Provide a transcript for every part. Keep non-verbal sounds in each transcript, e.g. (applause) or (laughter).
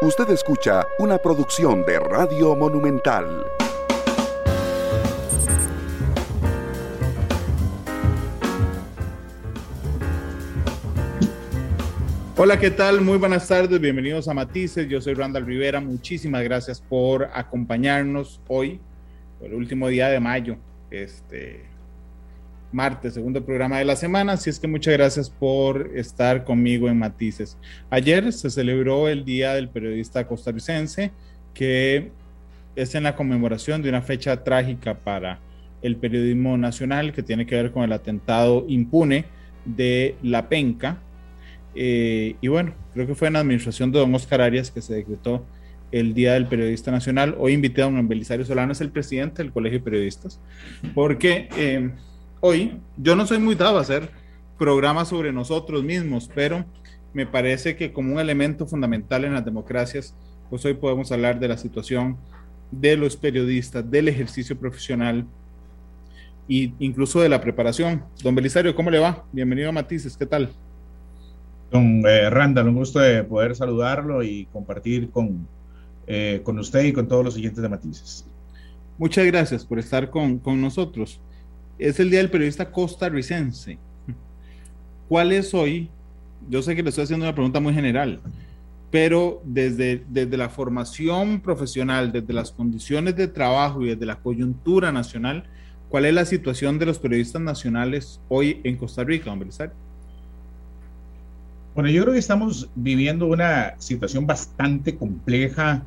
Usted escucha una producción de Radio Monumental. Hola, ¿qué tal? Muy buenas tardes, bienvenidos a Matices. Yo soy Randall Rivera. Muchísimas gracias por acompañarnos hoy, el último día de mayo, este martes, segundo programa de la semana. Así es que muchas gracias por estar conmigo en Matices. Ayer se celebró el Día del Periodista Costarricense, que es en la conmemoración de una fecha trágica para el periodismo nacional que tiene que ver con el atentado impune de La Penca. Eh, y bueno, creo que fue en la administración de don Oscar Arias que se decretó el Día del Periodista Nacional. Hoy invité a don Belisario Solano, es el presidente del Colegio de Periodistas, porque eh, hoy yo no soy muy dado a hacer programas sobre nosotros mismos, pero me parece que como un elemento fundamental en las democracias, pues hoy podemos hablar de la situación de los periodistas, del ejercicio profesional e incluso de la preparación. Don Belisario, ¿cómo le va? Bienvenido a Matices, ¿qué tal? Don eh, Randall, un gusto de poder saludarlo y compartir con, eh, con usted y con todos los siguientes de Matices. Muchas gracias por estar con, con nosotros es el Día del Periodista Costarricense. ¿Cuál es hoy? Yo sé que le estoy haciendo una pregunta muy general, pero desde, desde la formación profesional, desde las condiciones de trabajo y desde la coyuntura nacional, ¿cuál es la situación de los periodistas nacionales hoy en Costa Rica, hombre? Bueno, yo creo que estamos viviendo una situación bastante compleja,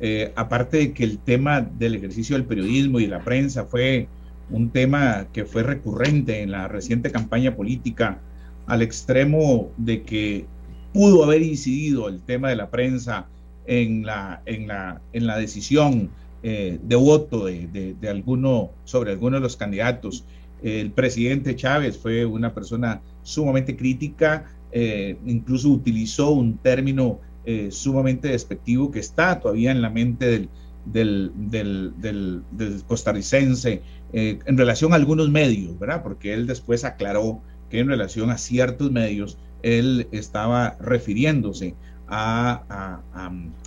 eh, aparte de que el tema del ejercicio del periodismo y de la prensa fue un tema que fue recurrente en la reciente campaña política al extremo de que pudo haber incidido el tema de la prensa en la, en la, en la decisión eh, de voto de, de, alguno sobre alguno de los candidatos. El presidente Chávez fue una persona sumamente crítica, eh, incluso utilizó un término eh, sumamente despectivo que está todavía en la mente del, del, del, del, costarricense eh, en relación a algunos medios, ¿verdad? Porque él después aclaró que en relación a ciertos medios, él estaba refiriéndose a,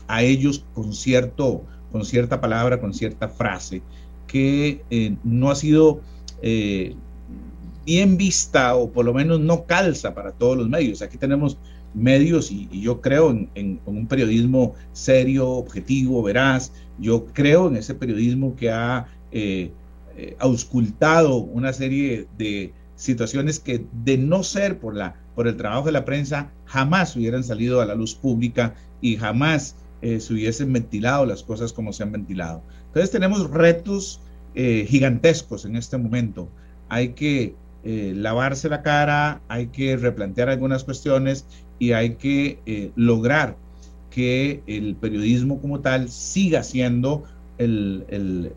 a, ellos con, cierto, con cierta palabra, con cierta frase, que eh, no ha sido eh, bien vista o por lo menos no calza para todos los medios. Aquí tenemos medios y, yo creo en, un periodismo serio, objetivo, veraz. Yo creo en ese periodismo que ha eh, eh, auscultado una serie de situaciones que de no ser por, la, por el trabajo de la prensa jamás hubieran salido a la luz pública y jamás eh, se hubiesen ventilado las cosas como se han ventilado. Entonces tenemos retos gigantescos en este momento. Hay que lavarse la cara, hay que replantear algunas cuestiones y hay que lograr que el periodismo como tal siga siendo el,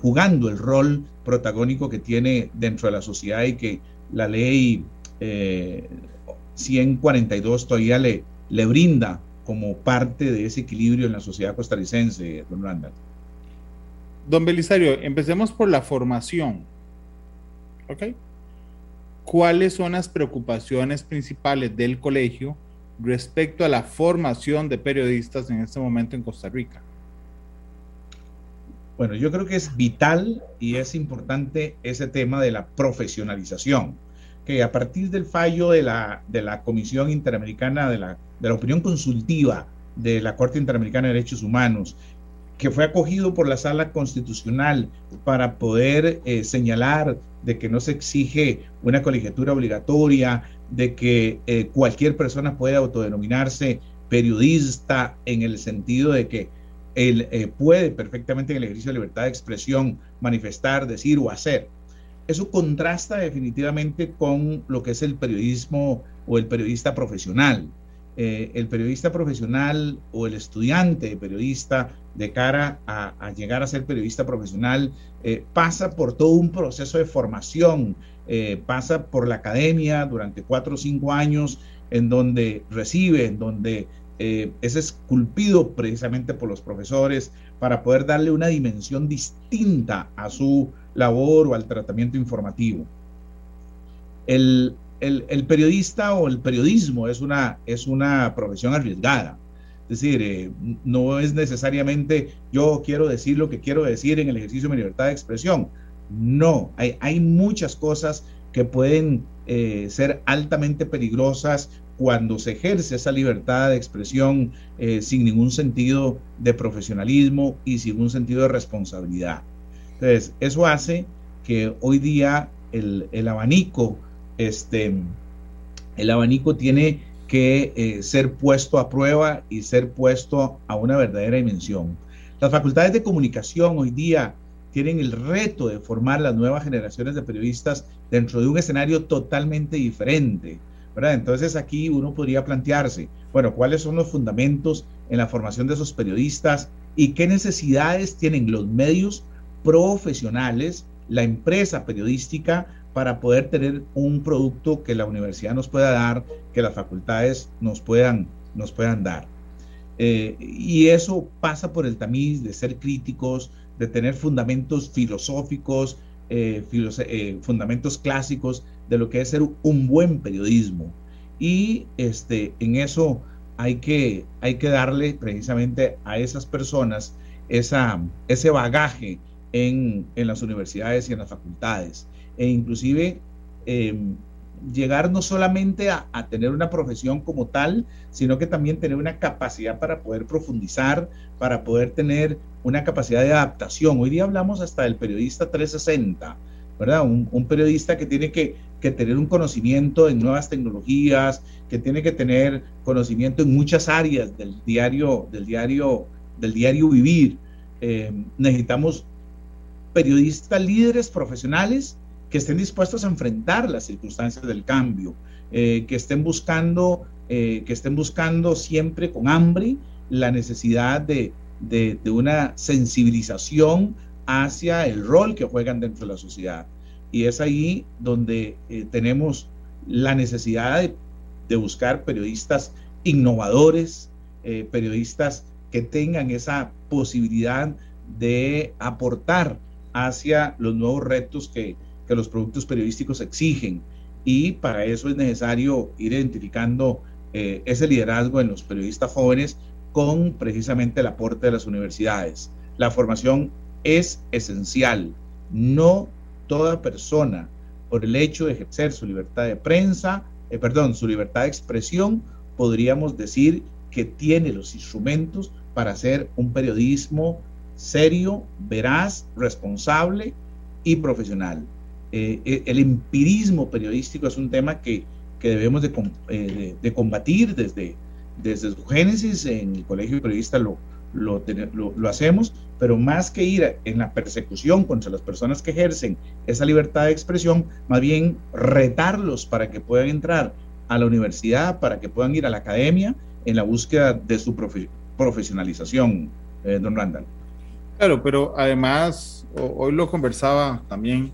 jugando el rol protagónico que tiene dentro de la sociedad y que la ley 142 eh, todavía le, le brinda como parte de ese equilibrio en la sociedad costarricense, don Randall. Don Belisario, empecemos por la formación. ¿Ok? cuáles son las preocupaciones principales del colegio respecto a la formación de periodistas en este momento en Costa Rica. Bueno, yo creo que es vital y es importante ese tema de la profesionalización, que a partir del fallo de la, de la Comisión Interamericana de la, de la Opinión Consultiva de la Corte Interamericana de Derechos Humanos que fue acogido por la sala constitucional para poder eh, señalar de que no se exige una colegiatura obligatoria, de que eh, cualquier persona puede autodenominarse periodista en el sentido de que él eh, puede perfectamente en el ejercicio de libertad de expresión manifestar, decir o hacer. Eso contrasta definitivamente con lo que es el periodismo o el periodista profesional. el periodista profesional o el estudiante periodista de cara a, llegar a ser periodista profesional eh, pasa por todo un proceso de formación, eh, pasa por la academia durante cuatro o cinco años en donde recibe, en donde eh, es esculpido precisamente por los profesores para poder darle una dimensión distinta a su labor o al tratamiento informativo. El, el, periodista o el periodismo es una, es una profesión arriesgada Es decir, eh, no es necesariamente yo quiero decir lo que quiero decir en el ejercicio de mi libertad de expresión. No, hay, hay muchas cosas que pueden eh, ser altamente peligrosas cuando se ejerce esa libertad de expresión eh, sin ningún sentido de profesionalismo y sin un sentido de responsabilidad. Entonces, eso hace que hoy día el, el abanico, este, el abanico tiene que eh, ser puesto a prueba y ser puesto a una verdadera dimensión. Las facultades de comunicación hoy día tienen el reto de formar las nuevas generaciones de periodistas dentro de un escenario totalmente diferente. ¿verdad? Entonces aquí uno podría plantearse, bueno, ¿cuáles son los fundamentos en la formación de esos periodistas y qué necesidades tienen los medios profesionales, la empresa periodística para poder tener un producto que la universidad nos pueda dar, que las facultades nos puedan, nos puedan dar. Eh, y eso pasa por el tamiz de ser críticos, de tener fundamentos filosóficos, eh, eh, fundamentos clásicos de lo que es ser un buen periodismo. Y este, en eso hay que, hay que darle precisamente a esas personas esa, ese bagaje en, en las universidades y en las facultades e inclusive em, llegar no solamente a, tener una profesión como tal, sino que también tener una capacidad para poder profundizar, para poder tener una capacidad de adaptación. Hoy día hablamos hasta del periodista 360, ¿verdad? Un, periodista que tiene que, tener un conocimiento en nuevas tecnologías, que tiene que tener conocimiento en muchas áreas del diario, del diario, del diario vivir. Em, necesitamos periodistas líderes profesionales que estén dispuestos a enfrentar las circunstancias del cambio, eh, que estén buscando, eh, que estén buscando siempre con hambre la necesidad de, de, una sensibilización hacia el rol que juegan dentro de la sociedad. Y es ahí donde eh, tenemos la necesidad de, de buscar periodistas innovadores, periodistas que tengan esa posibilidad de aportar hacia los nuevos retos que, que los productos periodísticos exigen y para eso es necesario ir identificando eh, ese liderazgo en los periodistas jóvenes con precisamente el aporte de las universidades. La formación es esencial. No toda persona, por el hecho de ejercer su libertad de prensa, eh, perdón, su libertad de expresión, podríamos decir que tiene los instrumentos para hacer un periodismo serio, veraz, responsable y profesional. Eh, eh, el empirismo periodístico es un tema que, debemos eh, de, combatir desde, desde su génesis, en el Colegio de Periodistas lo, lo, lo, hacemos, pero más que ir en la persecución contra las personas que ejercen esa libertad de expresión, más bien retarlos para que puedan entrar a la universidad, para que puedan ir a la academia en la búsqueda de su profesionalización, don Randall. Claro, pero además, hoy lo conversaba también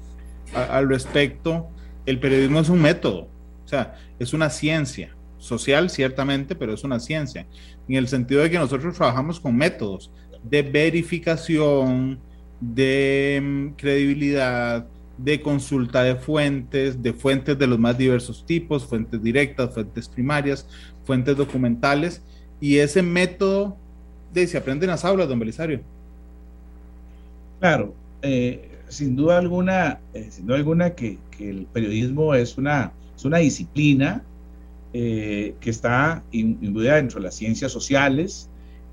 al respecto, el periodismo es un método, o sea, es una ciencia social, ciertamente, pero es una ciencia, en el sentido de que nosotros trabajamos con métodos de verificación, de mm, credibilidad, de consulta de fuentes, de fuentes de los más diversos tipos, fuentes directas, fuentes primarias, fuentes documentales, y ese método de se aprende en las aulas, don Belisario. Claro, eh, sin duda alguna, eh, sin duda alguna que, el periodismo es una, es una disciplina eh, que está imbuida dentro de las ciencias sociales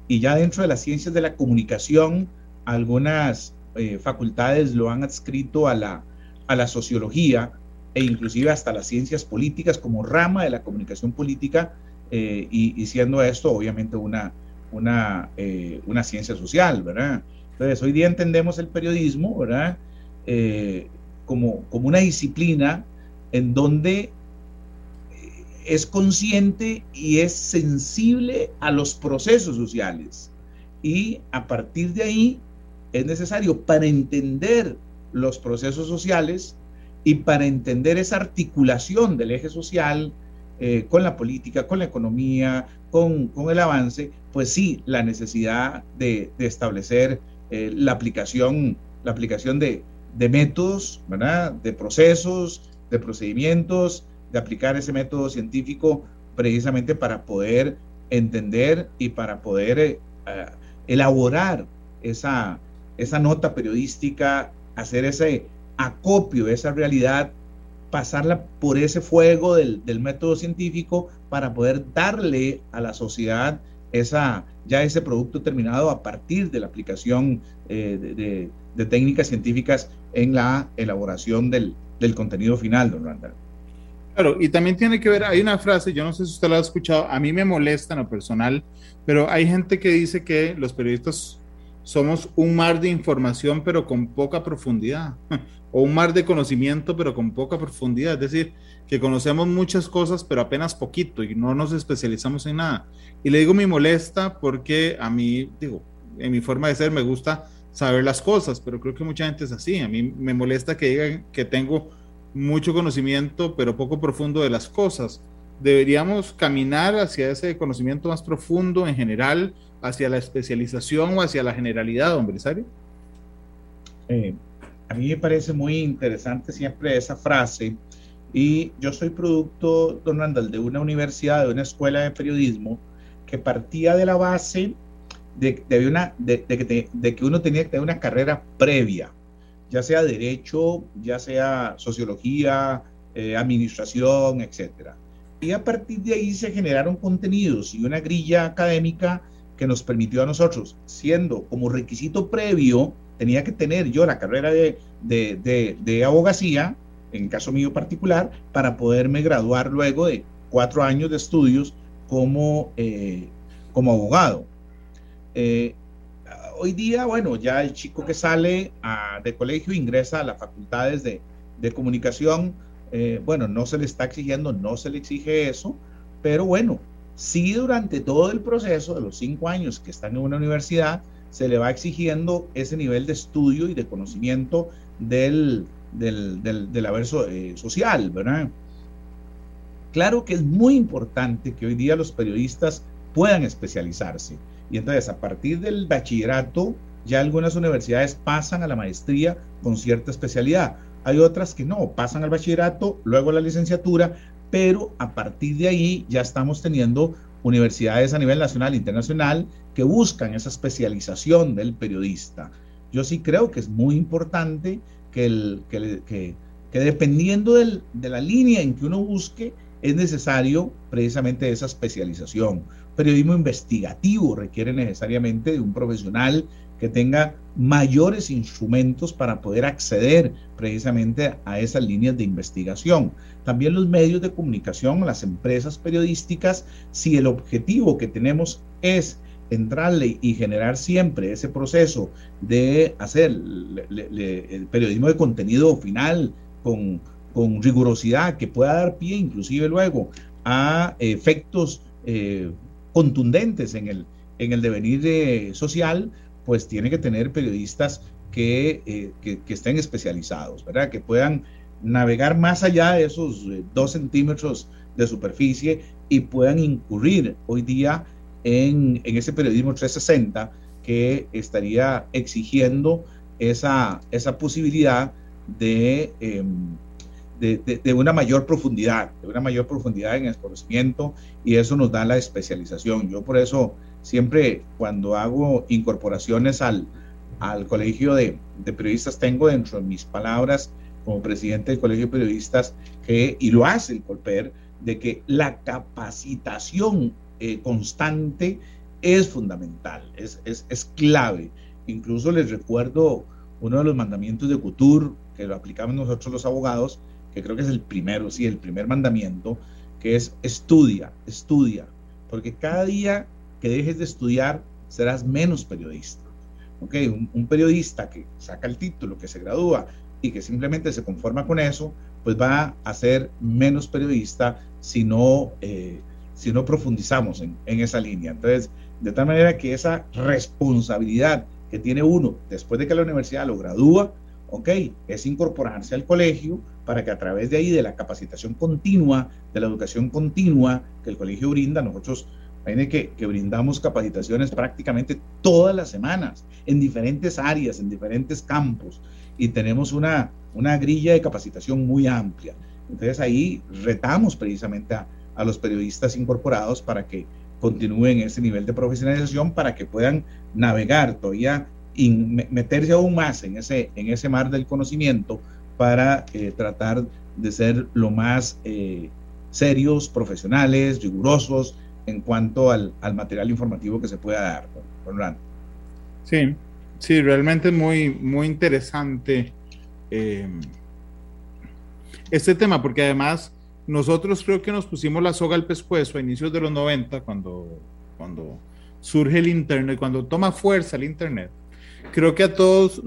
y ya dentro de las ciencias de la comunicación, algunas eh, facultades lo han adscrito a la, a la sociología e inclusive hasta las ciencias políticas como rama de la comunicación política y, y, siendo esto obviamente una, una, una ciencia social, ¿verdad? Entonces, hoy día entendemos el periodismo, ¿verdad? Eh, como, como una disciplina en donde eh, es consciente y es sensible a los procesos sociales. Y a partir de ahí es necesario para entender los procesos sociales y para entender esa articulación del eje social eh, con la política, con la economía, con, con, el avance, pues sí, la necesidad de, de establecer la aplicación, la aplicación de, métodos, de procesos, de procedimientos, de aplicar ese método científico precisamente para poder entender y para poder eh, elaborar esa, esa nota periodística, hacer ese acopio de esa realidad, pasarla por ese fuego del, método científico para poder darle a la sociedad esa, ya ese producto terminado a partir de la aplicación eh, de, técnicas científicas en la elaboración del, contenido final, don Randall. Claro, y también tiene que ver, hay una frase, yo no sé si usted la ha escuchado, a mí me molesta en lo personal, pero hay gente que dice que los periodistas somos un mar de información pero con poca profundidad, (laughs) o un mar de conocimiento pero con poca profundidad, es decir, que conocemos muchas cosas pero apenas poquito y no nos especializamos en nada. Y le digo me molesta porque a mí, digo, en mi forma de ser me gusta saber las cosas, pero creo que mucha gente es así, a mí me molesta que digan que tengo mucho conocimiento pero poco profundo de las cosas. Deberíamos caminar hacia ese conocimiento más profundo en general hacia la especialización o hacia la generalidad, don Belisario? Eh, a mí me parece muy interesante siempre esa frase y yo soy producto, don Randall, de una universidad, de una escuela de periodismo que partía de la base de, que uno tenía que tener una carrera previa, ya sea derecho, ya sea sociología, eh, administración, etcétera. Y a partir de ahí se generaron contenidos y una grilla académica que nos permitió a nosotros, siendo como requisito previo, tenía que tener yo la carrera de, abogacía, en caso mío particular, para poderme graduar luego de cuatro años de estudios como, eh, como abogado. Eh, hoy día, bueno, ya el chico que sale de colegio ingresa a las facultades de, comunicación, eh, bueno, no se le está exigiendo, no se le exige eso, pero bueno, si durante todo el proceso de los cinco años que están en una universidad se le va exigiendo ese nivel de estudio y de conocimiento del, del, del, haber eh, social, ¿verdad? Claro que es muy importante que hoy día los periodistas puedan especializarse. Y entonces, a partir del bachillerato, ya algunas universidades pasan a la maestría con cierta especialidad. Hay otras que no, pasan al bachillerato, luego a la licenciatura, pero a partir de ahí ya estamos teniendo universidades a nivel nacional e internacional que buscan esa especialización del periodista. Yo sí creo que es muy importante que, el, que, dependiendo de la línea en que uno busque, es necesario precisamente esa especialización. Periodismo investigativo requiere necesariamente de un profesional que tenga mayores instrumentos para poder acceder precisamente a esas líneas de investigación. También los medios de comunicación, las empresas periodísticas, si el objetivo que tenemos es entrarle y generar siempre ese proceso de hacer el periodismo de contenido final con, con, rigurosidad que pueda dar pie inclusive luego a efectos eh, contundentes en el, en el devenir eh, social, pues tiene que tener periodistas eh, que, que, estén especializados, ¿verdad? Que puedan navegar más allá de esos eh, dos centímetros de superficie y puedan incurrir hoy día en, en ese periodismo 360 que estaría exigiendo esa, esa posibilidad de, de, de, una mayor profundidad, de una mayor profundidad en el conocimiento y eso nos da la especialización. Yo por eso siempre cuando hago incorporaciones al, al colegio de, periodistas tengo dentro de mis palabras como presidente del colegio de periodistas que, y lo hace el Colper, de que la capacitación eh, constante es fundamental, es, es, es, clave. Incluso les recuerdo uno de los mandamientos de Couture, que lo aplicamos nosotros los abogados, que creo que es el primero, sí, el primer mandamiento, que es estudia, estudia, porque cada día que dejes de estudiar, serás menos periodista. ¿okay? Un, periodista que saca el título, que se gradúa y que simplemente se conforma con eso, pues va a ser menos periodista si no, eh, si no profundizamos en, en esa línea. Entonces, de tal manera que esa responsabilidad que tiene uno después de que la universidad lo gradúa, ok, es incorporarse al colegio para que a través de ahí, de la capacitación continua, de la educación continua que el colegio brinda, nosotros que, que brindamos capacitaciones prácticamente todas las semanas en diferentes áreas, en diferentes campos y tenemos una, una grilla de capacitación muy amplia. Entonces ahí retamos precisamente a, a los periodistas incorporados para que continúen ese nivel de profesionalización para que puedan navegar todavía y meterse aún más en ese, en ese mar del conocimiento para eh, tratar de ser lo más eh, serios, profesionales, rigurosos en cuanto al, material informativo que se pueda dar. Sí, sí, realmente muy, muy interesante eh, este tema, porque además nosotros creo que nos pusimos la soga al pescuezo a inicios de los 90, cuando, cuando surge el Internet, cuando toma fuerza el Internet. Creo que a todos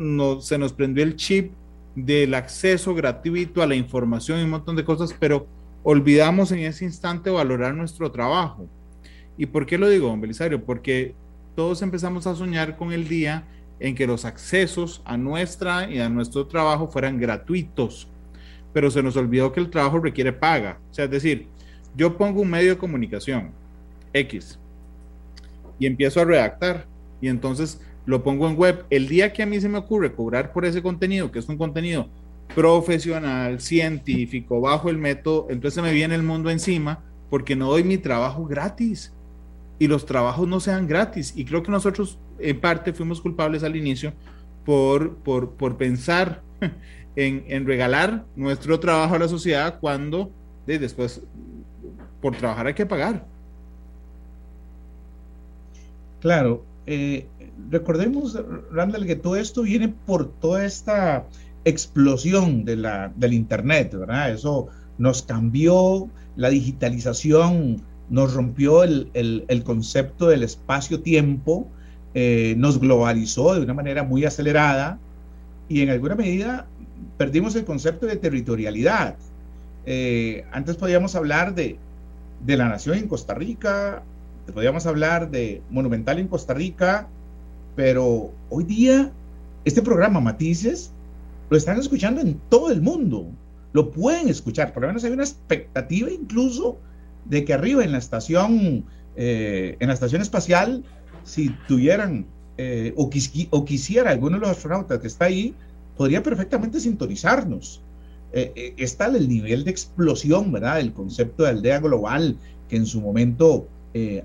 se nos prendió el chip del acceso gratuito a la información y un montón de cosas, pero olvidamos en ese instante valorar nuestro trabajo. ¿Y por qué lo digo, don Belisario? Porque todos empezamos a soñar con el día en que los accesos a nuestra y a nuestro trabajo fueran gratuitos, pero se nos olvidó que el trabajo requiere paga. O sea, es decir, yo pongo un medio de comunicación X y empiezo a redactar y entonces lo pongo en web. El día que a mí se me ocurre cobrar por ese contenido, que es un contenido profesional, científico, bajo el método, entonces me viene el mundo encima porque no doy mi trabajo gratis y los trabajos no sean gratis. Y creo que nosotros en parte fuimos culpables al inicio por, por, por pensar (laughs) en, en, regalar nuestro trabajo a la sociedad cuando de, después por trabajar hay que pagar. Claro, eh, recordemos, Randall, que todo esto viene por toda esta explosión de la, del Internet, ¿verdad? Eso nos cambió, la digitalización nos rompió el, el, concepto del espacio-tiempo, eh, nos globalizó de una manera muy acelerada y en alguna medida perdimos el concepto de territorialidad. Eh, antes podíamos hablar de, de la nación en Costa Rica, podíamos hablar de Monumental en Costa Rica, pero hoy día este programa Matices lo están escuchando en todo el mundo. Lo pueden escuchar. Por lo menos hay una expectativa incluso de que arriba en la estación, eh, en la estación espacial, si tuvieran eh, o, quisiera alguno de los astronautas que está ahí, podría perfectamente sintonizarnos. Eh, está el nivel de explosión, ¿verdad? El concepto de aldea global que en su momento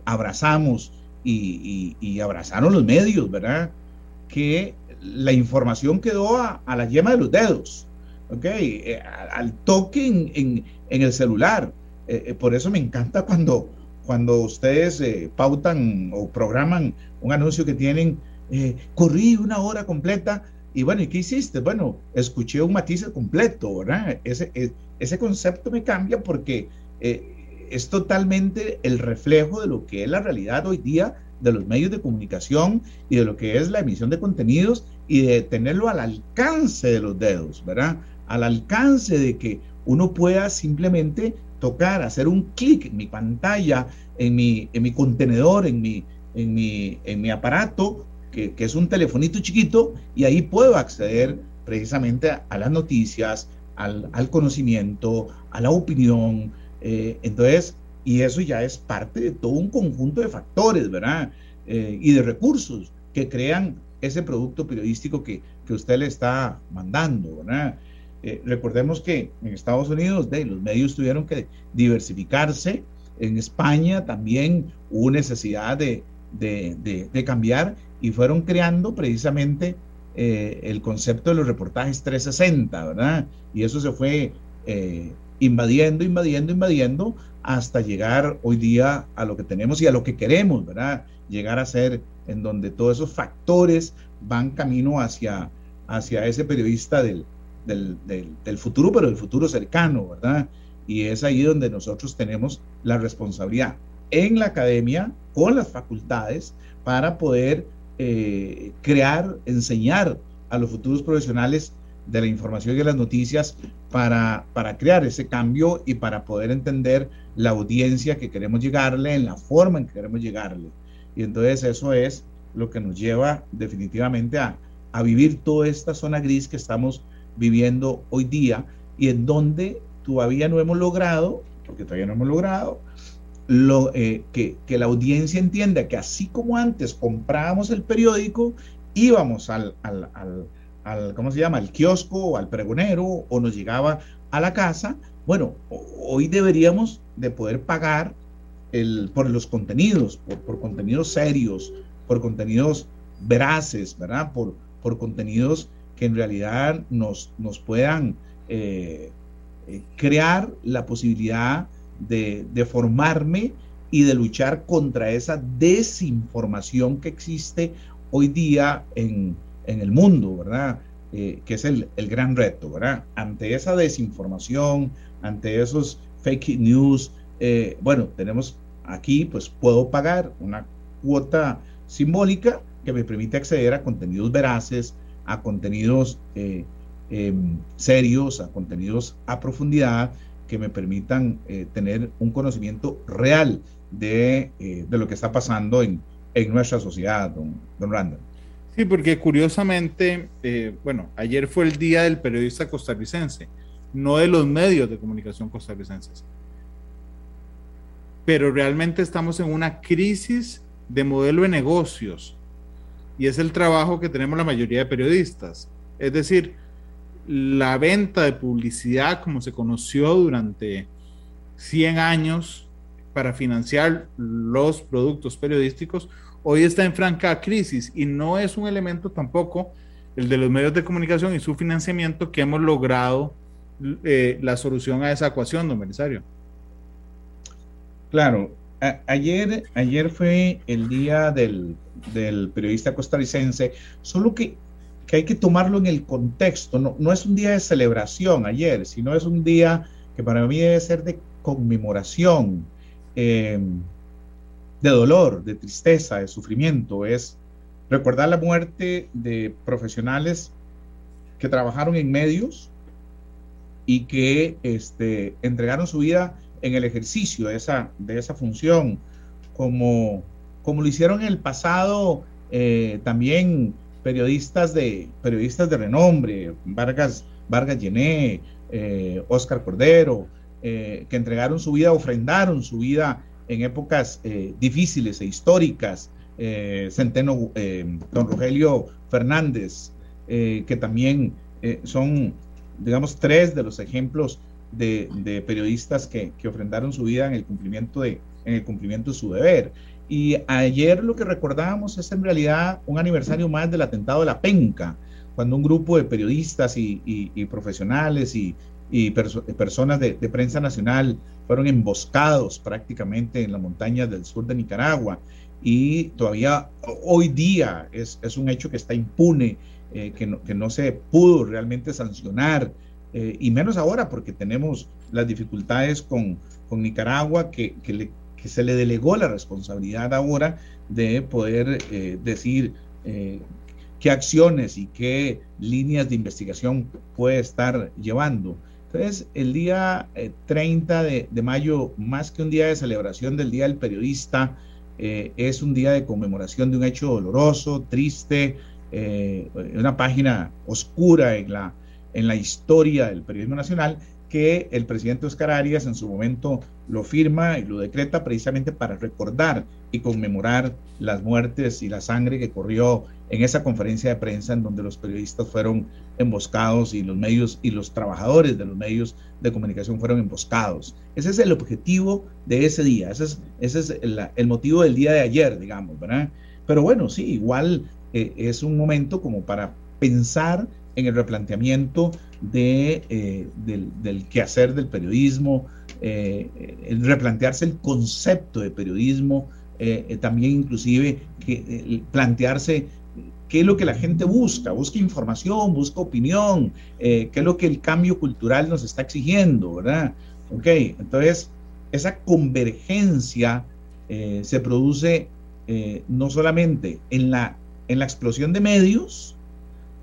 abrazamos y, abrazaron los medios, ¿verdad? Que la información quedó a, la yema de los dedos, ¿ok? Eh, al toque en, el celular. Eh, eh, por eso me encanta cuando, cuando ustedes pautan o programan un anuncio que tienen, corrí una hora completa y bueno, ¿y qué hiciste? Bueno, escuché un matiz completo, ¿verdad? Ese, ese concepto me cambia porque es totalmente el reflejo de lo que es la realidad hoy día de los medios de comunicación y de lo que es la emisión de contenidos y de tenerlo al alcance de los dedos, ¿verdad? Al alcance de que uno pueda simplemente tocar, hacer un clic en mi pantalla, en mi, en mi contenedor, en mi, en mi, en mi aparato, que, es un telefonito chiquito, y ahí puedo acceder precisamente a, las noticias, al, al, conocimiento, a la opinión, eh, entonces, y eso ya es parte de todo un conjunto de factores, ¿verdad? Eh, y de recursos que crean ese producto periodístico que, que usted le está mandando, ¿verdad? Eh, recordemos que en Estados Unidos de, los medios tuvieron que diversificarse, en España también hubo necesidad de, de, de, cambiar y fueron creando precisamente el concepto de los reportajes 360, ¿verdad? Y eso se fue invadiendo, invadiendo, invadiendo, hasta llegar hoy día a lo que tenemos y a lo que queremos, ¿verdad? Llegar a ser en donde todos esos factores van camino hacia, hacia ese periodista del, del, del, futuro, pero del futuro cercano, ¿verdad? Y es ahí donde nosotros tenemos la responsabilidad en la academia, con las facultades, para poder eh, crear, enseñar a los futuros profesionales de la información y de las noticias para, para crear ese cambio y para poder entender la audiencia que queremos llegarle, en la forma en que queremos llegarle. Y entonces eso es lo que nos lleva definitivamente a, a vivir toda esta zona gris que estamos viviendo hoy día y en donde todavía no hemos logrado, porque todavía no hemos logrado, lo, eh, que, que, la audiencia entienda que así como antes comprábamos el periódico, íbamos al, al, ¿cómo se llama?, al kiosco o al pregonero o nos llegaba a la casa, bueno, hoy deberíamos de poder pagar el, por los contenidos, por, por, contenidos serios, por contenidos veraces, ¿verdad? Por, por contenidos que en realidad nos, nos puedan eh, eh, crear la posibilidad de, de, formarme y de luchar contra esa desinformación que existe hoy día en, en el mundo, ¿verdad? Eh, que es el, el, gran reto, ¿verdad? Ante esa desinformación, ante esos fake news, eh, bueno, tenemos aquí, pues puedo pagar una cuota simbólica que me permite acceder a contenidos veraces, a contenidos eh, em, serios, a contenidos a profundidad que me permitan tener un conocimiento real de, de, lo que está pasando en, en nuestra sociedad, don, don Randall. Sí, porque curiosamente, eh, bueno, ayer fue el día del periodista costarricense, no de los medios de comunicación costarricenses. Pero realmente estamos en una crisis de modelo de negocios y es el trabajo que tenemos la mayoría de periodistas. Es decir, la venta de publicidad como se conoció durante 100 años para financiar los productos periodísticos, hoy está en franca crisis y no es un elemento tampoco el de los medios de comunicación y su financiamiento que hemos logrado eh, la solución a esa ecuación, don Belisario. Claro, ayer, ayer fue el día del, del periodista costarricense, solo que, que, hay que tomarlo en el contexto, no, no es un día de celebración ayer, sino es un día que para mí debe ser de conmemoración, eh, de dolor, de tristeza, de sufrimiento, es recordar la muerte de profesionales que trabajaron en medios y que este, entregaron su vida en el ejercicio de esa, de esa función, como como lo hicieron en el pasado eh, también periodistas de, periodistas de renombre, Vargas, Vargas Llené, eh, Oscar Cordero, eh, que entregaron su vida, ofrendaron su vida en épocas eh, difíciles e históricas. Eh, Centeno, don Rogelio Fernández, que también son, digamos, tres de los ejemplos de, de periodistas que, que, ofrendaron su vida en el cumplimiento de, en el cumplimiento de su deber. Y ayer lo que recordábamos es en realidad un aniversario más del atentado de la penca, cuando un grupo de periodistas y, y, y profesionales y, y perso personas de, de, prensa nacional fueron emboscados prácticamente en las montañas del sur de Nicaragua. Y todavía hoy día es, es un hecho que está impune, eh, que, no, que, no, se pudo realmente sancionar, eh, y menos ahora porque tenemos las dificultades con, con Nicaragua que, que le que se le delegó la responsabilidad ahora de poder eh, decir eh, qué acciones y qué líneas de investigación puede estar llevando. Entonces, el día eh, 30 de, mayo, más que un día de celebración del Día del Periodista, eh, es un día de conmemoración de un hecho doloroso, triste, una página oscura en la, en la historia del periodismo nacional que el presidente Oscar Arias en su momento lo firma y lo decreta precisamente para recordar y conmemorar las muertes y la sangre que corrió en esa conferencia de prensa en donde los periodistas fueron emboscados y los medios y los trabajadores de los medios de comunicación fueron emboscados. Ese es el objetivo de ese día, ese es, ese es el, motivo del día de ayer, digamos, ¿verdad? Pero bueno, sí, igual eh, es un momento como para pensar en el replanteamiento de, eh, del, del, quehacer del periodismo, eh, el replantearse el concepto de periodismo, eh, eh también inclusive que, plantearse qué es lo que la gente busca, busca información, busca opinión, qué es lo que el cambio cultural nos está exigiendo, ¿verdad? Ok, entonces esa convergencia se produce no solamente en la, en la explosión de medios,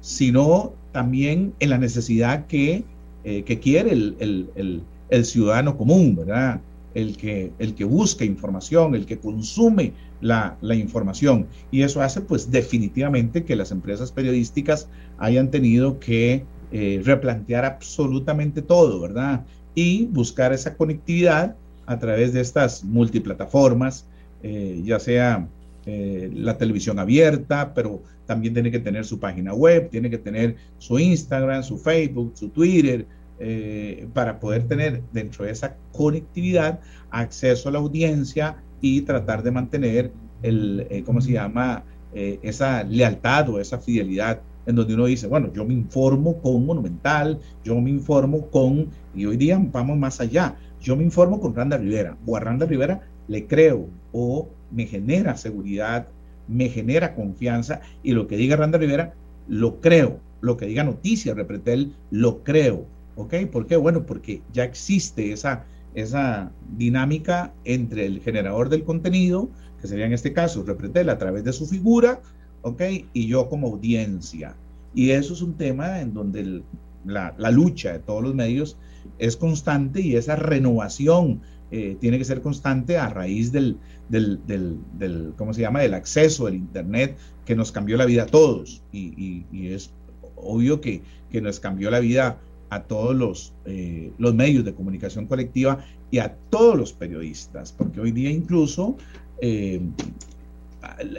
sino también en la necesidad que, eh, que quiere el, el, el, ciudadano común, ¿verdad? El que, el que busca información, el que consume la, la, información. Y eso hace pues definitivamente que las empresas periodísticas hayan tenido que eh, replantear absolutamente todo, ¿verdad? Y buscar esa conectividad a través de estas multiplataformas, eh, ya sea eh, la televisión abierta, pero también tiene que tener su página web, tiene que tener su Instagram, su Facebook, su Twitter, eh, para poder tener dentro de esa conectividad acceso a la audiencia y tratar de mantener el, eh, ¿cómo se llama? Eh, esa lealtad o esa fidelidad en donde uno dice, bueno, yo me informo con Monumental, yo me informo con, y hoy día vamos más allá, yo me informo con Randa Rivera, o a Randa Rivera le creo, o me genera seguridad, me genera confianza, y lo que diga Randa Rivera, lo creo, lo que diga Noticias Repretel, lo creo, ¿Ok? ¿Por qué? Bueno, porque ya existe esa, esa dinámica entre el generador del contenido, que sería en este caso Repretel a través de su figura, ¿ok? Y yo como audiencia. Y eso es un tema en donde la, la, lucha de todos los medios es constante y esa renovación eh, tiene que ser constante a raíz del, del, del, del, ¿cómo se llama?, del acceso del Internet que nos cambió la vida a todos. Y, y, es obvio que, que nos cambió la vida a todos los, eh, los medios de comunicación colectiva y a todos los periodistas, porque hoy día incluso eh,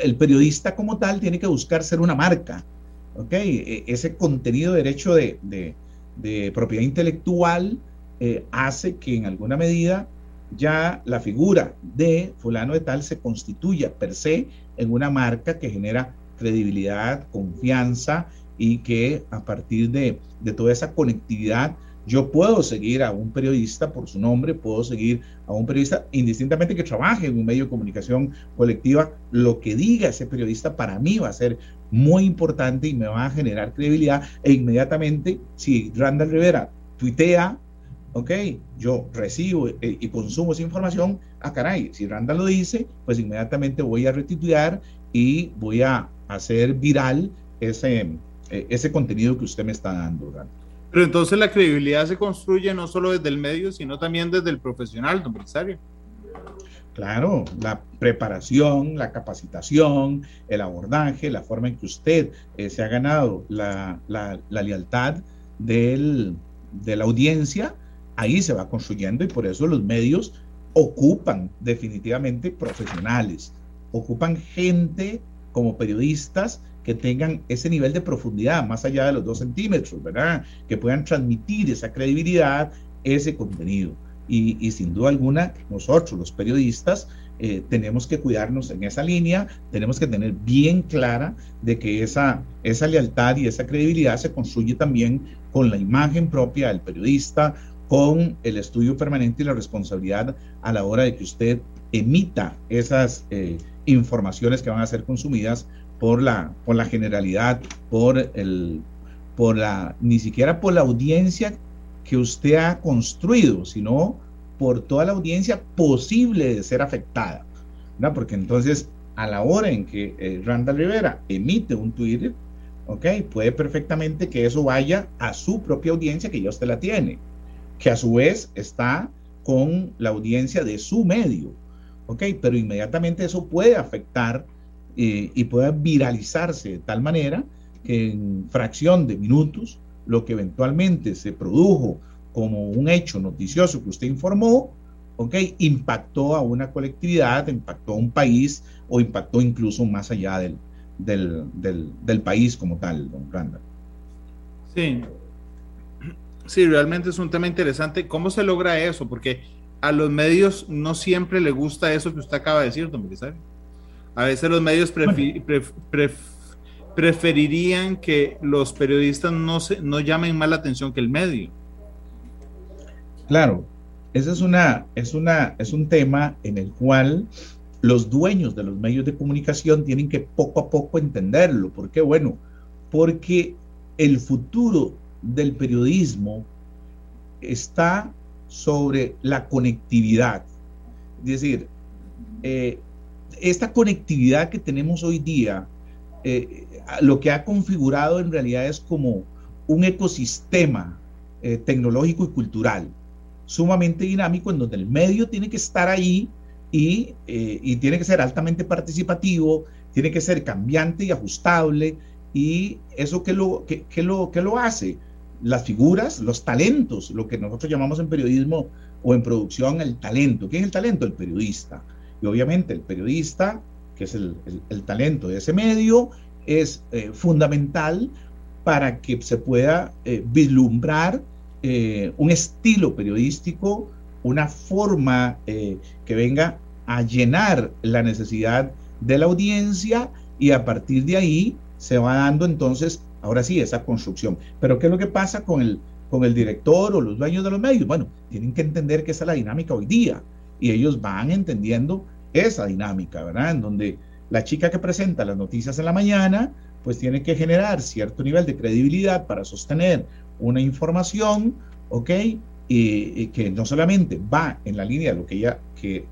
el periodista como tal tiene que buscar ser una marca, ¿ok? E, ese contenido de derecho de, de, propiedad intelectual eh, hace que en alguna medida ya la figura de fulano de tal se constituya per se en una marca que genera credibilidad, confianza y que a partir de, de toda esa conectividad yo puedo seguir a un periodista por su nombre, puedo seguir a un periodista indistintamente que trabaje en un medio de comunicación colectiva, lo que diga ese periodista para mí va a ser muy importante y me va a generar credibilidad e inmediatamente si Randall Rivera tuitea, ok, yo recibo eh, y consumo esa información, ah caray, si Randall lo dice, pues inmediatamente voy a retitular y voy a hacer viral ese, eh, ese contenido que usted me está dando. Pero entonces la credibilidad se construye no solo desde el medio, sino también desde el profesional, don empresario. Claro, la preparación, la capacitación, el abordaje, la forma en que usted eh, se ha ganado la, la, la lealtad del, de la audiencia, ahí se va construyendo y por eso los medios ocupan definitivamente profesionales, ocupan gente como periodistas que tengan ese nivel de profundidad más allá de los dos centímetros, ¿verdad? Que puedan transmitir esa credibilidad, ese contenido. Y, sin duda alguna, nosotros los periodistas eh, tenemos que cuidarnos en esa línea, tenemos que tener bien clara de que esa, esa lealtad y esa credibilidad se construye también con la imagen propia del periodista, con el estudio permanente y la responsabilidad a la hora de que usted emita esas eh, informaciones que van a ser consumidas por la, por la generalidad, por el, por la, ni siquiera por la audiencia que usted ha construido, sino por toda la audiencia posible de ser afectada. ¿no? Porque entonces, a la hora en que eh, Randall Rivera emite un Twitter, ¿ok? Puede perfectamente que eso vaya a su propia audiencia que ya usted la tiene, que a su vez está con la audiencia de su medio, ¿ok? Pero inmediatamente eso puede afectar y pueda viralizarse de tal manera que en fracción de minutos lo que eventualmente se produjo como un hecho noticioso que usted informó, ¿ok? Impactó a una colectividad, impactó a un país o impactó incluso más allá del, del, del, del país como tal, don Randall. Sí. Sí, realmente es un tema interesante. ¿Cómo se logra eso? Porque a los medios no siempre le gusta eso que usted acaba de decir, don Belisario. A veces los medios preferirían que los periodistas no, se, no llamen más la atención que el medio. Claro, ese es, una, es, una, es un tema en el cual los dueños de los medios de comunicación tienen que poco a poco entenderlo. ¿Por qué? Bueno, porque el futuro del periodismo está sobre la conectividad. Es decir, eh, esta conectividad que tenemos hoy día, eh, lo que ha configurado en realidad es como un ecosistema eh, tecnológico y cultural sumamente dinámico en donde el medio tiene que estar ahí y, y tiene que ser altamente participativo, tiene que ser cambiante y ajustable y eso que lo, lo, que lo hace, las figuras, los talentos, lo que nosotros llamamos en periodismo o en producción el talento. ¿Quién es el talento? El periodista. Y obviamente el periodista, que es el, talento de ese medio, es eh, fundamental para que se pueda eh, vislumbrar eh, un estilo periodístico, una forma que venga a llenar la necesidad de la audiencia y a partir de ahí se va dando entonces, ahora sí, esa construcción. Pero ¿qué es lo que pasa con el, con el director o los dueños de los medios? Bueno, tienen que entender que esa es la dinámica hoy día y ellos van entendiendo esa dinámica, ¿verdad? En donde la chica que presenta las noticias en la mañana, pues tiene que generar cierto nivel de credibilidad para sostener una información, ¿ok? Y, que no solamente va en la línea de lo que ella, que,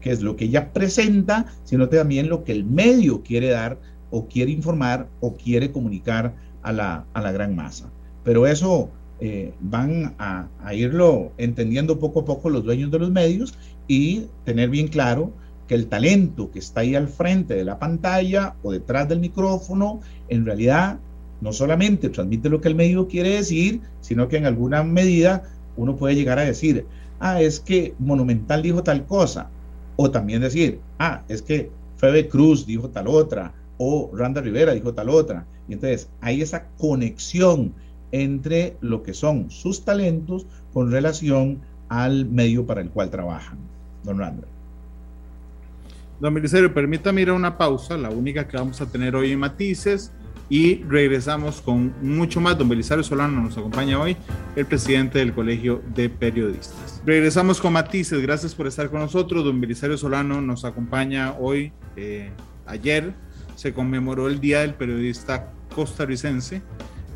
que es lo que ella presenta, sino también lo que el medio quiere dar o quiere informar o quiere comunicar a la, a la gran masa. Pero eso eh, van a, a, irlo entendiendo poco a poco los dueños de los medios y tener bien claro que el talento que está ahí al frente de la pantalla o detrás del micrófono, en realidad no solamente transmite lo que el medio quiere decir, sino que en alguna medida uno puede llegar a decir, ah, es que Monumental dijo tal cosa, o también decir, ah, es que Febe Cruz dijo tal otra, o Randa Rivera dijo tal otra. Y entonces hay esa conexión entre lo que son sus talentos con relación al medio para el cual trabajan. Don Randa. Don Belisario, permítame ir a una pausa, la única que vamos a tener hoy en Matices, y regresamos con mucho más. Don Belisario Solano nos acompaña hoy, el presidente del Colegio de Periodistas. Regresamos con Matices, gracias por estar con nosotros. Don Belisario Solano nos acompaña hoy, eh, ayer se conmemoró el Día del Periodista Costarricense.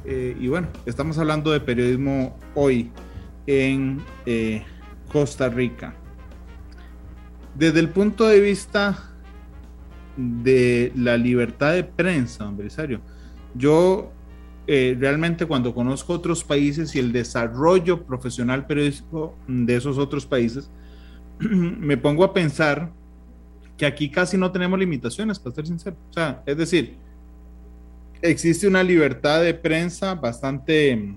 Eh, y bueno, estamos hablando de periodismo hoy en eh, Costa Rica. Desde el punto de vista de la libertad de prensa, don Belisario, yo eh, realmente cuando conozco otros países y el desarrollo profesional periodístico de esos otros países, (clears throat) me pongo a pensar que aquí casi no tenemos limitaciones, para ser sincero. O sea, es decir, existe una libertad de prensa bastante mm,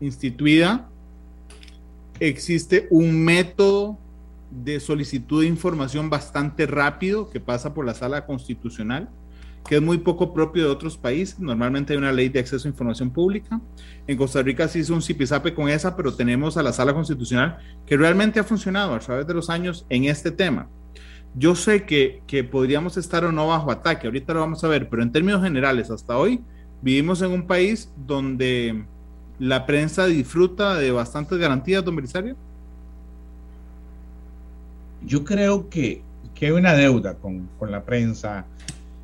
instituida, existe un método de solicitud de información bastante rápido que pasa por la sala constitucional, que es muy poco propio de otros países. Normalmente hay una ley de acceso a información pública. En Costa Rica se hizo un zipizape con esa, pero tenemos a la sala constitucional que realmente ha funcionado a través de los años en este tema. Yo sé que, que podríamos estar o no bajo ataque, ahorita lo vamos a ver, pero en términos generales, hasta hoy vivimos en un país donde la prensa disfruta de bastantes garantías, don Belisario. Yo creo que, que hay una deuda con, con la prensa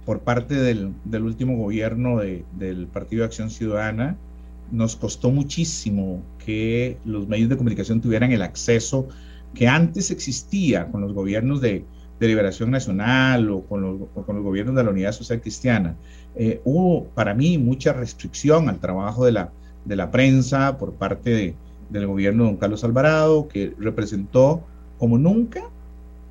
por parte del, del último gobierno de, del Partido de Acción Ciudadana. Nos costó muchísimo que los medios de comunicación tuvieran el acceso que antes existía con los gobiernos de, de Liberación Nacional o con los, con los, gobiernos de la Unidad Social Cristiana. Eh, hubo para mí mucha restricción al trabajo de la, de la prensa por parte de, del gobierno de don Carlos Alvarado, que representó como nunca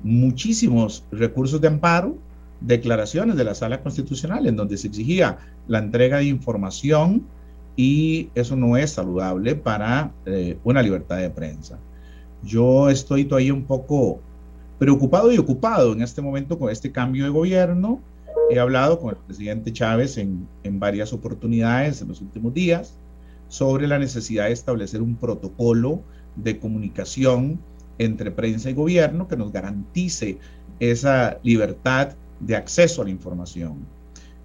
muchísimos recursos de amparo, declaraciones de la sala constitucional en donde se exigía la entrega de información y eso no es saludable para eh, una libertad de prensa. Yo estoy todavía un poco preocupado y ocupado en este momento con este cambio de gobierno. He hablado con el presidente Chávez en, en varias oportunidades en los últimos días sobre la necesidad de establecer un protocolo de comunicación entre prensa y gobierno que nos garantice esa libertad de acceso a la información.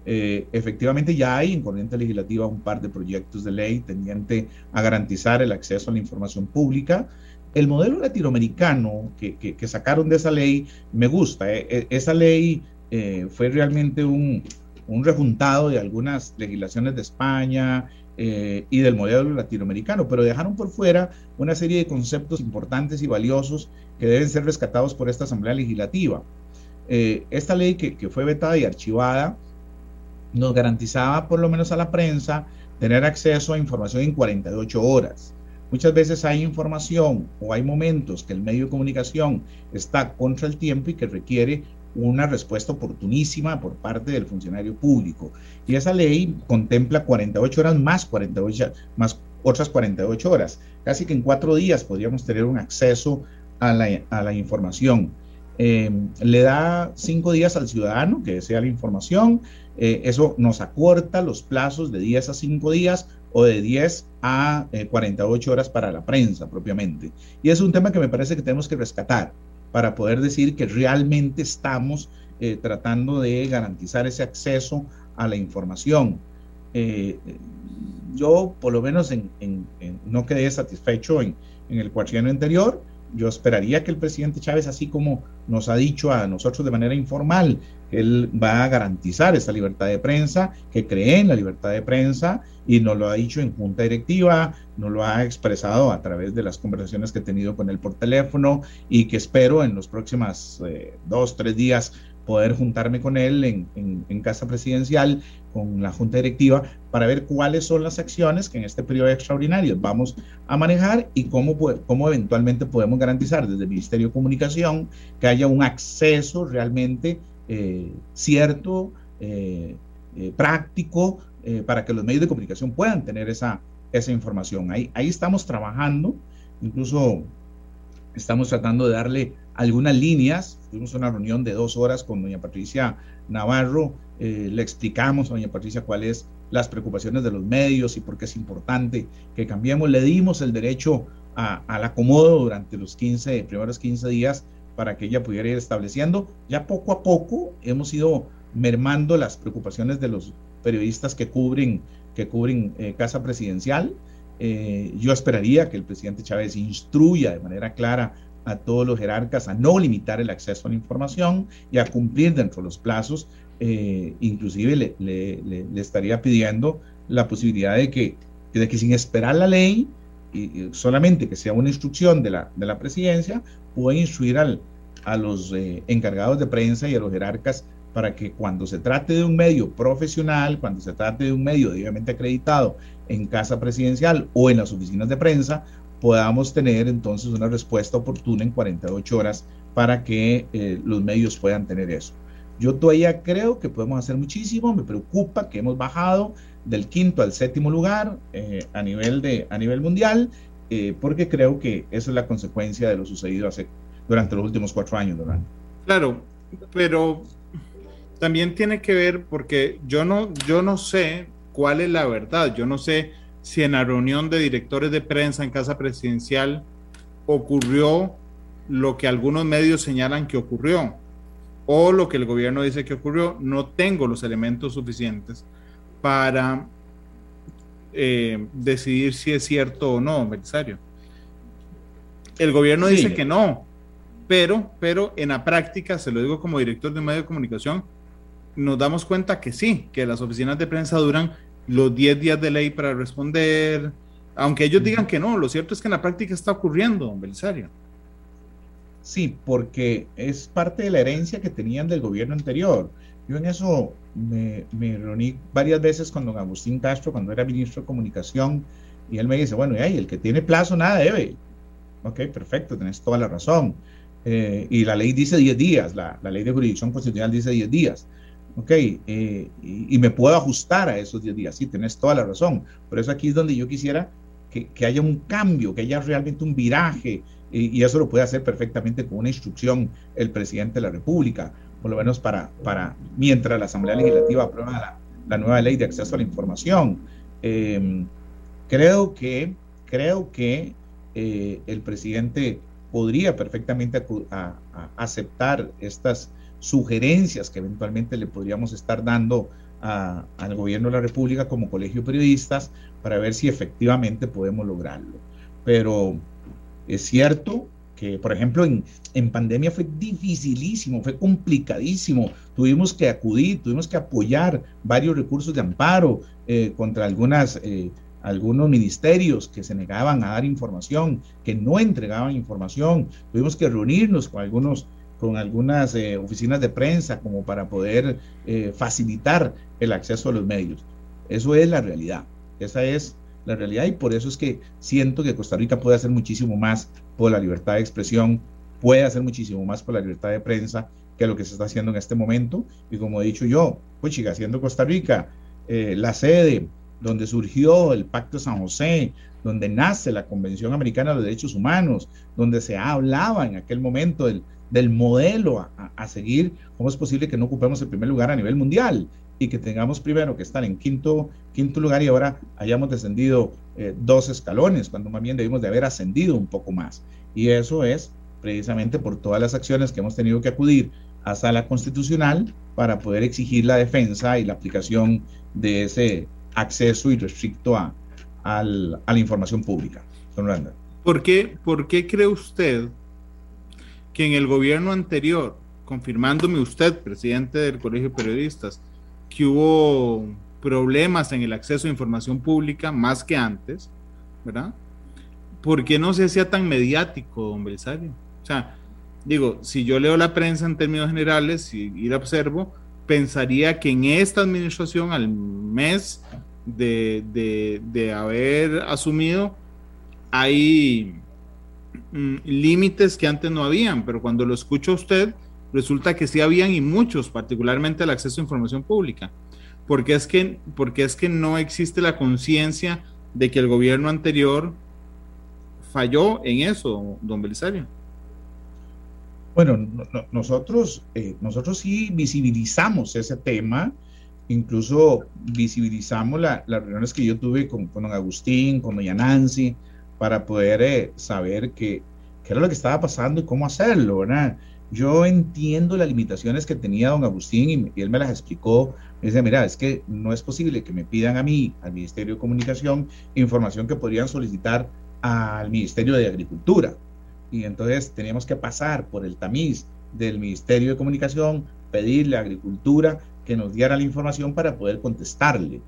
Eh, efectivamente ya hay en corriente legislativa un par de proyectos de ley tendiente a garantizar el acceso a la información pública. El modelo latinoamericano que, que, sacaron de esa ley me gusta. Eh, eh esa ley eh, fue realmente un, un rejuntado de algunas legislaciones de España, y del modelo latinoamericano, pero dejaron por fuera una serie de conceptos importantes y valiosos que deben ser rescatados por esta Asamblea Legislativa. Esta ley que, que, fue vetada y archivada nos garantizaba, por lo menos a la prensa, tener acceso a información en 48 horas. Muchas veces hay información o hay momentos que el medio de comunicación está contra el tiempo y que requiere una respuesta oportunísima por parte del funcionario público. Y esa ley contempla 48 horas más 48 más otras 48 horas. Casi que en cuatro días podríamos tener un acceso a la, a la información. Eh, le da cinco días al ciudadano que desea la información. Eh, eso nos acorta los plazos de 10 a 5 días o de 10 a 48 horas para la prensa propiamente. Y es un tema que me parece que tenemos que rescatar para poder decir que realmente estamos tratando de garantizar ese acceso a la información. yo, por lo menos, no quedé satisfecho en, en el cuatrienio anterior yo esperaría que el presidente Chávez, así como nos ha dicho a nosotros de manera informal, él va a garantizar esa libertad de prensa, que cree en la libertad de prensa y nos lo ha dicho en junta directiva, nos lo ha expresado a través de las conversaciones que he tenido con él por teléfono y que espero en los próximos eh, dos, tres días poder juntarme con él en, Casa Presidencial, con la Junta Directiva, para ver cuáles son las acciones que en este periodo extraordinario vamos a manejar y cómo, cómo eventualmente podemos garantizar desde el Ministerio de Comunicación que haya un acceso realmente eh, cierto, eh, eh, práctico, para que los medios de comunicación puedan tener esa, esa información. Ahí, ahí estamos trabajando, incluso estamos tratando de darle algunas líneas. Tuvimos una reunión de dos horas con doña Patricia Navarro. Eh, le explicamos a doña Patricia cuáles las preocupaciones de los medios y por qué es importante que cambiemos. Le dimos el derecho al acomodo durante los 15, primeros 15 días para que ella pudiera ir estableciendo. Ya poco a poco hemos ido mermando las preocupaciones de los periodistas que cubren, que cubren eh, Casa Presidencial. Eh, yo esperaría que el presidente Chávez instruya de manera clara a todos los jerarcas a no limitar el acceso a la información y a cumplir dentro de los plazos. Eh, inclusive le, le, estaría pidiendo la posibilidad de que, de que sin esperar la ley, y, solamente que sea una instrucción de la, de la presidencia, pueda instruir al, a los eh, encargados de prensa y a los jerarcas para que cuando se trate de un medio profesional, cuando se trate de un medio debidamente acreditado en casa presidencial o en las oficinas de prensa, podamos tener entonces una respuesta oportuna en 48 horas para que eh, los medios puedan tener eso. Yo todavía creo que podemos hacer muchísimo, me preocupa que hemos bajado del quinto al séptimo lugar eh, a, nivel de, a nivel mundial, porque creo que esa es la consecuencia de lo sucedido hace, durante los últimos cuatro años, ¿verdad? Claro, pero también tiene que ver porque yo no, yo no sé cuál es la verdad, yo no sé si en la reunión de directores de prensa en Casa Presidencial ocurrió lo que algunos medios señalan que ocurrió o lo que el gobierno dice que ocurrió. No tengo los elementos suficientes para eh, decidir si es cierto o no, Belisario. El gobierno dice que no, pero, pero en la práctica, se lo digo como director de medio de comunicación, nos damos cuenta que sí, que las oficinas de prensa duran los 10 días de ley para responder, aunque ellos digan que no, lo cierto es que en la práctica está ocurriendo, don Belisario. Sí, porque es parte de la herencia que tenían del gobierno anterior. Yo en eso me, me reuní varias veces con don Agustín Castro cuando era ministro de Comunicación y él me dice, bueno, y el que tiene plazo nada debe. Ok, perfecto, tenés toda la razón. Eh, y la ley dice 10 días, la, la, ley de jurisdicción constitucional dice 10 días. Ok, eh, y, me puedo ajustar a esos 10 días. Sí, tenés toda la razón. Por eso aquí es donde yo quisiera que, que haya un cambio, que haya realmente un viraje, y, eso lo puede hacer perfectamente con una instrucción el presidente de la República, por lo menos para, para mientras la Asamblea Legislativa aprueba la, nueva ley de acceso a la información. Em, creo que, creo que eh, el presidente podría perfectamente aceptar estas sugerencias que eventualmente le podríamos estar dando al gobierno de la República como colegio de periodistas para ver si efectivamente podemos lograrlo. Pero es cierto que, por ejemplo, en, en pandemia fue dificilísimo, fue complicadísimo. Tuvimos que acudir, tuvimos que apoyar varios recursos de amparo eh, contra algunas... Eh, algunos ministerios que se negaban a dar información, que no entregaban información. Tuvimos que reunirnos con algunos con algunas eh, oficinas de prensa como para poder eh, facilitar el acceso a los medios. Eso es la realidad, esa es la realidad y por eso es que siento que Costa Rica puede hacer muchísimo más por la libertad de expresión, puede hacer muchísimo más por la libertad de prensa que lo que se está haciendo en este momento. Y como he dicho yo, pues chica, siendo Costa Rica eh, la sede donde surgió el Pacto de San José, donde nace la Convención Americana de los Derechos Humanos, donde se hablaba en aquel momento del, del modelo a, seguir, ¿cómo es posible que no ocupemos el primer lugar a nivel mundial? y que tengamos primero que estar en quinto, quinto lugar y ahora hayamos descendido eh, dos escalones, cuando más bien debimos de haber ascendido un poco más. Y eso es precisamente por todas las acciones que hemos tenido que acudir a sala constitucional para poder exigir la defensa y la aplicación de ese acceso irrestricto a, a la información pública. ¿Por qué, ¿Por qué cree usted que en el gobierno anterior, confirmándome usted, presidente del Colegio de Periodistas, que hubo problemas en el acceso a información pública más que antes, ¿verdad? ¿Por qué no se hacía tan mediático, don Belisario? O sea, digo, si yo leo la prensa en términos generales y, y la observo, pensaría que en esta administración, al mes de, de, de haber asumido, hay mm, límites que antes no habían, pero cuando lo escucho a usted, resulta que sí habían y muchos, particularmente el acceso a información pública. Porque es que, porque es que no existe la conciencia de que el gobierno anterior falló en eso, don Belisario. Bueno, nosotros, eh, nosotros sí visibilizamos ese tema, incluso visibilizamos las reuniones que yo tuve con, don Agustín, con doña Nancy, para poder eh, saber qué, qué, era lo que estaba pasando y cómo hacerlo, ¿verdad? Yo entiendo las limitaciones que tenía don Agustín y, él me las explicó. Me dice, mira, es que no es posible que me pidan a mí, al Ministerio de Comunicación, información que podrían solicitar al Ministerio de Agricultura. Y entonces teníamos que pasar por el tamiz del Ministerio de Comunicación, pedirle a Agricultura que nos diera la información para poder contestarle.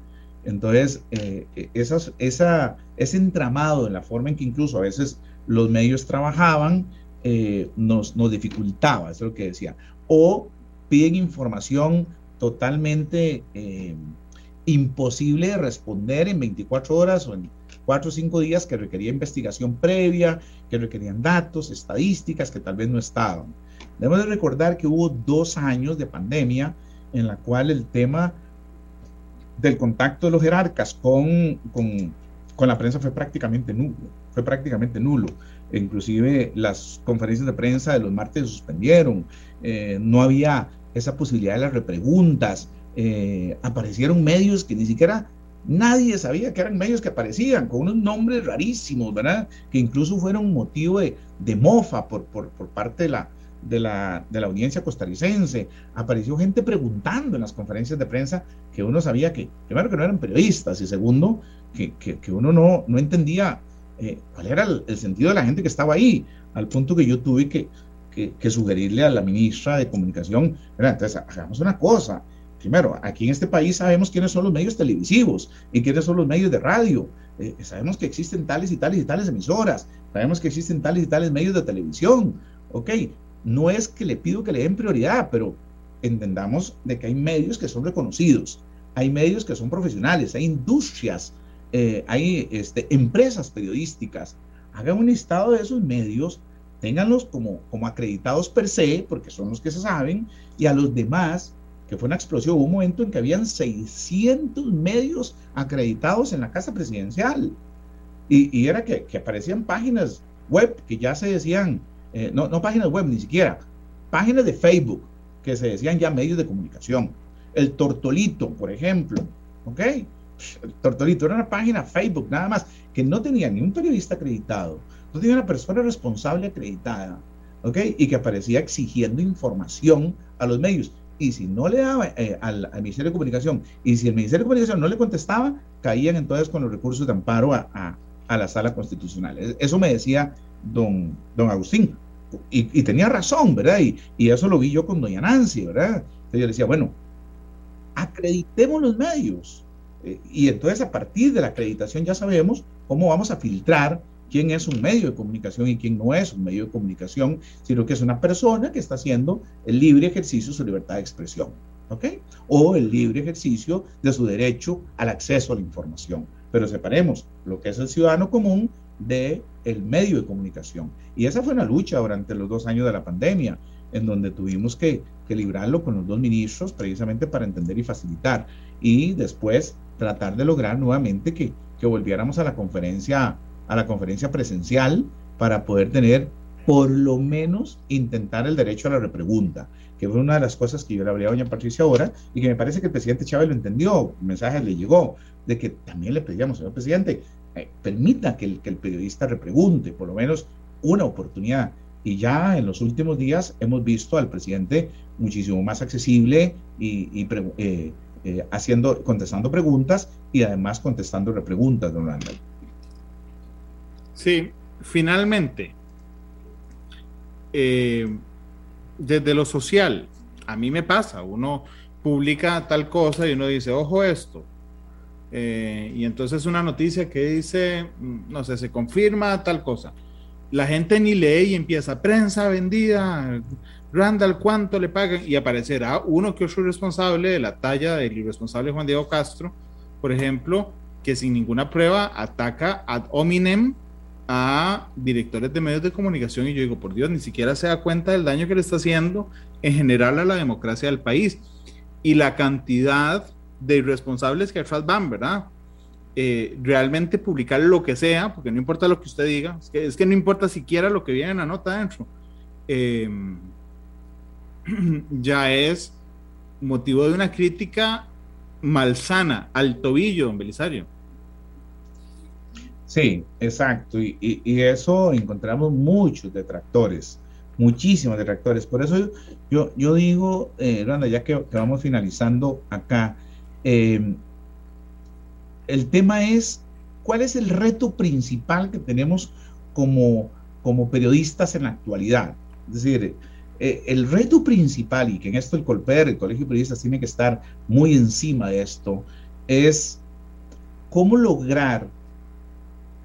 Entonces, eh, esa, ese entramado en la forma en que incluso a veces los medios trabajaban eh, nos, nos dificultaba, eso es lo que decía. O piden información totalmente eh, imposible de responder en 24 horas o en 4 o 5 días que requería investigación previa, que requerían datos, estadísticas que tal vez no estaban. Debemos de recordar que hubo dos años de pandemia en la cual el tema del contacto de los jerarcas con, con, con la prensa fue prácticamente nulo, fue prácticamente nulo. Inclusive las conferencias de prensa de los martes se suspendieron, eh, no había esa posibilidad de las repreguntas, eh, aparecieron medios que ni siquiera nadie sabía que eran medios que aparecían, con unos nombres rarísimos, ¿verdad? Que incluso fueron motivo de, de mofa por, por, por parte de la, de la, de la audiencia costarricense. Apareció gente preguntando en las conferencias de prensa que uno sabía que, primero, que no eran periodistas y segundo, que, que, uno no, no entendía eh, cuál era el, sentido de la gente que estaba ahí, al punto que yo tuve que, que sugerirle a la ministra de Comunicación, entonces hagamos una cosa. Primero, aquí en este país sabemos quiénes son los medios televisivos y quiénes son los medios de radio. Eh, sabemos que existen tales y tales y tales emisoras. Sabemos que existen tales y tales medios de televisión. Ok, no es que le pido que le den prioridad, pero entendamos de que hay medios que son reconocidos, hay medios que son profesionales, hay industrias, eh, hay este, empresas periodísticas. Hagan un listado de esos medios, ténganlos como, como acreditados per se, porque son los que se saben, y a los demás, que fue una explosión, hubo un momento en que habían 600 medios acreditados en la Casa Presidencial. Y, era que, que aparecían páginas web que ya se decían eh, no, no páginas web ni siquiera, páginas de Facebook que se decían ya medios de comunicación. El Tortolito, por ejemplo, ¿ok? El Tortolito era una página Facebook nada más que no tenía ni un periodista acreditado, no tenía una persona responsable acreditada, ¿ok? Y que aparecía exigiendo información a los medios. Y si no le daba eh, al, Ministerio de Comunicación, y si el Ministerio de Comunicación no le contestaba, caían entonces con los recursos de amparo a, a, la sala constitucional. Eso me decía don, don Agustín. Y, tenía razón, ¿verdad? Y, y, eso lo vi yo con doña Nancy, ¿verdad? Entonces yo decía, bueno, acreditemos los medios. Eh, y entonces a partir de la acreditación ya sabemos cómo vamos a filtrar quién es un medio de comunicación y quién no es un medio de comunicación, sino que es una persona que está haciendo el libre ejercicio de su libertad de expresión, ¿ok? O el libre ejercicio de su derecho al acceso a la información. Pero separemos lo que es el ciudadano común de el medio de comunicación. Y esa fue una lucha durante los dos años de la pandemia, en donde tuvimos que, que librarlo con los dos ministros precisamente para entender y facilitar. Y después tratar de lograr nuevamente que, que volviéramos a la conferencia, a la conferencia presencial para poder tener por lo menos intentar el derecho a la repregunta, que fue una de las cosas que yo le hablé a doña Patricia ahora y que me parece que el presidente Chávez lo entendió, el mensaje le llegó, de que también le pedíamos, señor presidente, eh, permita que el, que el periodista repregunte, por lo menos una oportunidad. Y ya en los últimos días hemos visto al presidente muchísimo más accesible y, eh, eh, haciendo, contestando preguntas y además contestando repreguntas, don Randall. Sí, finalmente, eh, desde lo social, a mí me pasa, uno publica tal cosa y uno dice, ojo esto. y entonces una noticia que dice, mm, no sé, se confirma tal cosa la gente ni lee y empieza prensa vendida, Randall, ¿cuánto le pagan? Y aparecerá uno que otro responsable de la talla del irresponsable Juan Diego Castro, por ejemplo, que sin ninguna prueba ataca ad hominem a directores de medios de comunicación y yo digo, por Dios, ni siquiera se da cuenta del daño que le está haciendo en general a la democracia del país y la cantidad de irresponsables que atrás van, ¿verdad? Eh, realmente publicar lo que sea, porque no importa lo que usted diga, es que, no importa siquiera lo que viene en la nota adentro, em, (clears throat) ya es motivo de una crítica malsana al tobillo, don Belisario. Sí, exacto, y, eso encontramos muchos detractores, muchísimos detractores. Por eso yo, yo, digo, eh, ya que, vamos finalizando acá, eh, el tema es cuál es el reto principal que tenemos como, como periodistas en la actualidad. Es decir, eh, el reto principal, y que en esto el Colper, el Colegio de Periodistas, tiene que estar muy encima de esto, es cómo lograr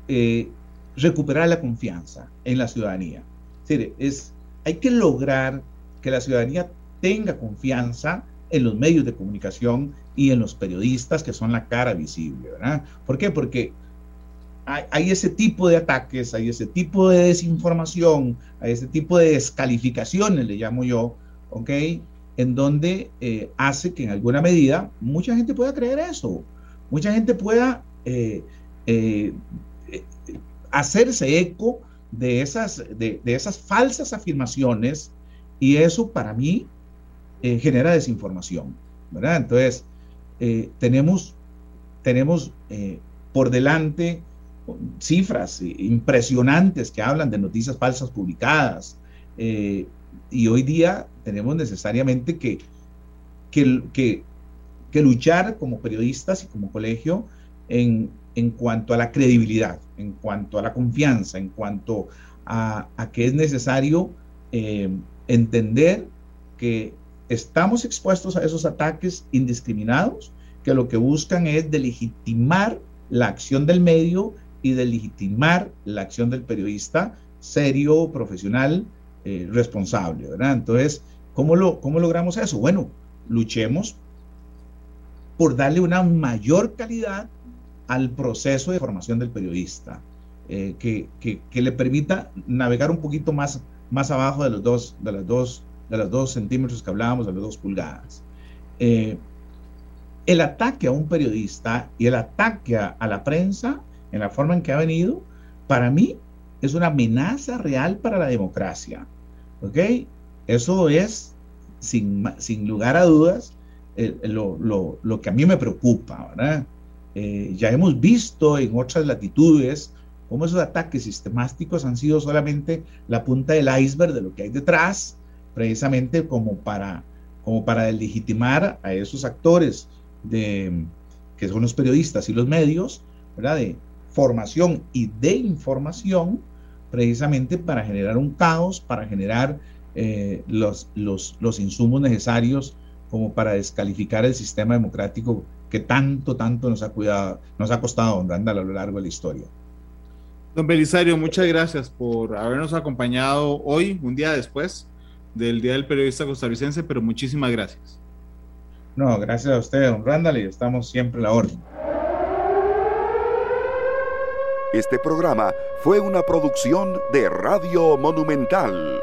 eh, recuperar la confianza en la ciudadanía. Es decir, es, hay que lograr que la ciudadanía tenga confianza en los medios de comunicación y en los periodistas que son la cara visible, ¿verdad? ¿Por qué? Porque hay, ese tipo de ataques, hay ese tipo de desinformación, hay ese tipo de descalificaciones, le llamo yo, ¿ok? En donde eh, hace que en alguna medida mucha gente pueda creer eso, mucha gente pueda eh, eh, hacerse eco de esas, de, de esas falsas afirmaciones y eso para mí eh, genera desinformación. Entonces, eh, tenemos, tenemos eh, por delante cifras impresionantes que hablan de noticias falsas publicadas. y hoy día tenemos necesariamente que, que, que, luchar como periodistas y como colegio en, en, cuanto a la credibilidad, en cuanto a la confianza, en cuanto a, que es necesario entender que estamos expuestos a esos ataques indiscriminados que lo que buscan es delegitimar la acción del medio y delegitimar la acción del periodista serio, profesional, eh, responsable. Entonces, ¿cómo, lo, ¿cómo logramos eso? Bueno, luchemos por darle una mayor calidad al proceso de formación del periodista, eh, que, que, le permita navegar un poquito más, más abajo de, los dos, de las dos de los dos centímetros que hablábamos, de las dos pulgadas. Eh, el ataque a un periodista y el ataque a, la prensa en la forma en que ha venido, para mí es una amenaza real para la democracia. ¿Ok? Eso es, sin, sin lugar a dudas, lo, lo, lo, que a mí me preocupa. ¿verdad? Eh, ya hemos visto en otras latitudes cómo esos ataques sistemáticos han sido solamente la punta del iceberg de lo que hay detrás precisamente como para, como para legitimar a esos actores de, que son los periodistas y los medios. De formación y de información, precisamente para generar un caos, para generar eh, los, los, los insumos necesarios como para descalificar el sistema democrático que tanto, tanto nos ha cuidado, nos ha costado andar a lo largo de la historia. Don Belisario, muchas gracias por habernos acompañado hoy, un día después del Día del Periodista Costarricense, pero muchísimas gracias. No, gracias a usted, don Randall, y estamos siempre a la orden. Este programa fue una producción de Radio Monumental.